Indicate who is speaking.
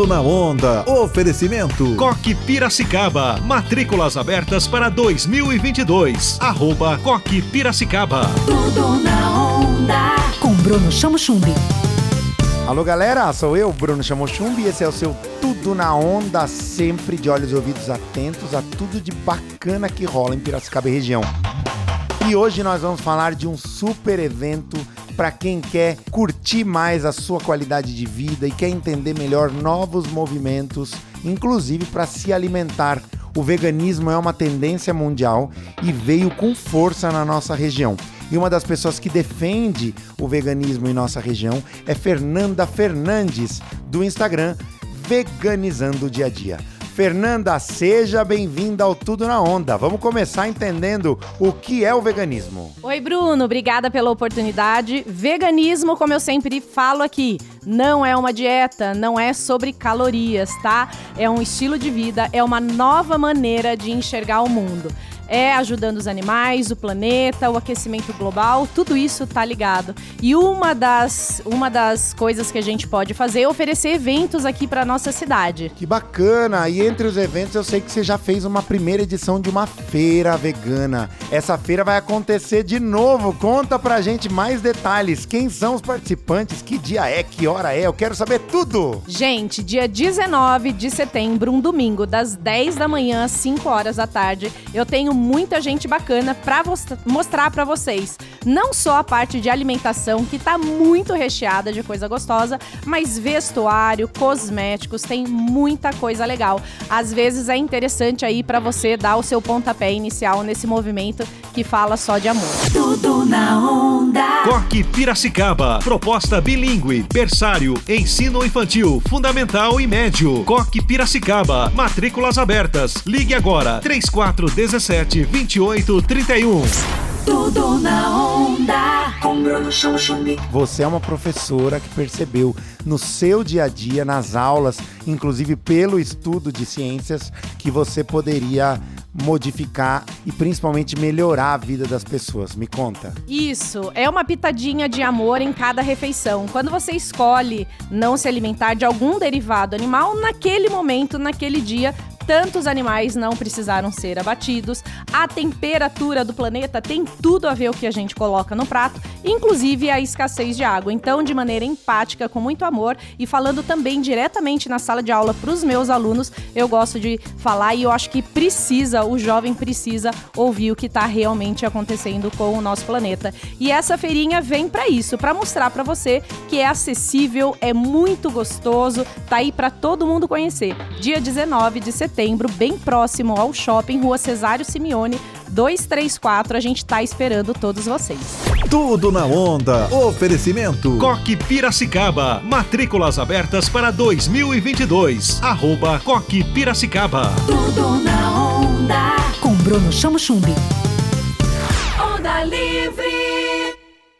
Speaker 1: Tudo na onda. Oferecimento.
Speaker 2: Coque Piracicaba. Matrículas abertas para 2022. Arroba Coque Piracicaba.
Speaker 3: Tudo na onda.
Speaker 4: Com Bruno Chamo Chumbi.
Speaker 5: Alô galera, sou eu, Bruno Chamochumbi, e esse é o seu Tudo na Onda, sempre de olhos e ouvidos atentos a tudo de bacana que rola em Piracicaba e região. E hoje nós vamos falar de um super evento para quem quer curtir mais a sua qualidade de vida e quer entender melhor novos movimentos, inclusive para se alimentar. O veganismo é uma tendência mundial e veio com força na nossa região. E uma das pessoas que defende o veganismo em nossa região é Fernanda Fernandes, do Instagram Veganizando o Dia a Dia. Fernanda, seja bem-vinda ao Tudo na Onda. Vamos começar entendendo o que é o veganismo.
Speaker 6: Oi, Bruno, obrigada pela oportunidade. Veganismo, como eu sempre falo aqui, não é uma dieta, não é sobre calorias, tá? É um estilo de vida, é uma nova maneira de enxergar o mundo é ajudando os animais, o planeta, o aquecimento global, tudo isso tá ligado. E uma das, uma das coisas que a gente pode fazer é oferecer eventos aqui para nossa cidade.
Speaker 5: Que bacana! E entre os eventos eu sei que você já fez uma primeira edição de uma feira vegana. Essa feira vai acontecer de novo. Conta pra gente mais detalhes. Quem são os participantes? Que dia é? Que hora é? Eu quero saber tudo!
Speaker 6: Gente, dia 19 de setembro, um domingo, das 10 da manhã às 5 horas da tarde, eu tenho muita gente bacana para mostrar para vocês. Não só a parte de alimentação, que tá muito recheada de coisa gostosa, mas vestuário, cosméticos, tem muita coisa legal. Às vezes é interessante aí para você dar o seu pontapé inicial nesse movimento que fala só de amor.
Speaker 3: Tudo na onda.
Speaker 2: Coque Piracicaba. Proposta bilíngue, berçário, ensino infantil, fundamental e médio. Coque Piracicaba. Matrículas abertas. Ligue agora 3417 2831.
Speaker 3: Tudo na onda. Com Bruno.
Speaker 5: Você é uma professora que percebeu no seu dia a dia, nas aulas, inclusive pelo estudo de ciências, que você poderia modificar e principalmente melhorar a vida das pessoas. Me conta.
Speaker 6: Isso, é uma pitadinha de amor em cada refeição. Quando você escolhe não se alimentar de algum derivado animal, naquele momento, naquele dia, tantos animais não precisaram ser abatidos. A temperatura do planeta tem tudo a ver o que a gente coloca no prato, inclusive a escassez de água. Então, de maneira empática, com muito amor e falando também diretamente na sala de aula para os meus alunos, eu gosto de falar e eu acho que precisa, o jovem precisa ouvir o que está realmente acontecendo com o nosso planeta. E essa feirinha vem para isso, para mostrar para você que é acessível, é muito gostoso, tá aí para todo mundo conhecer. Dia 19 de setembro setembro, bem próximo ao shopping, Rua Cesário Simeone, 234. A gente tá esperando todos vocês.
Speaker 1: Tudo na onda. Oferecimento.
Speaker 2: Coque Piracicaba. Matrículas abertas para 2022. Arroba Coque Piracicaba.
Speaker 3: Tudo na onda.
Speaker 4: Com Bruno Chamo Chumbi.
Speaker 3: Onda livre.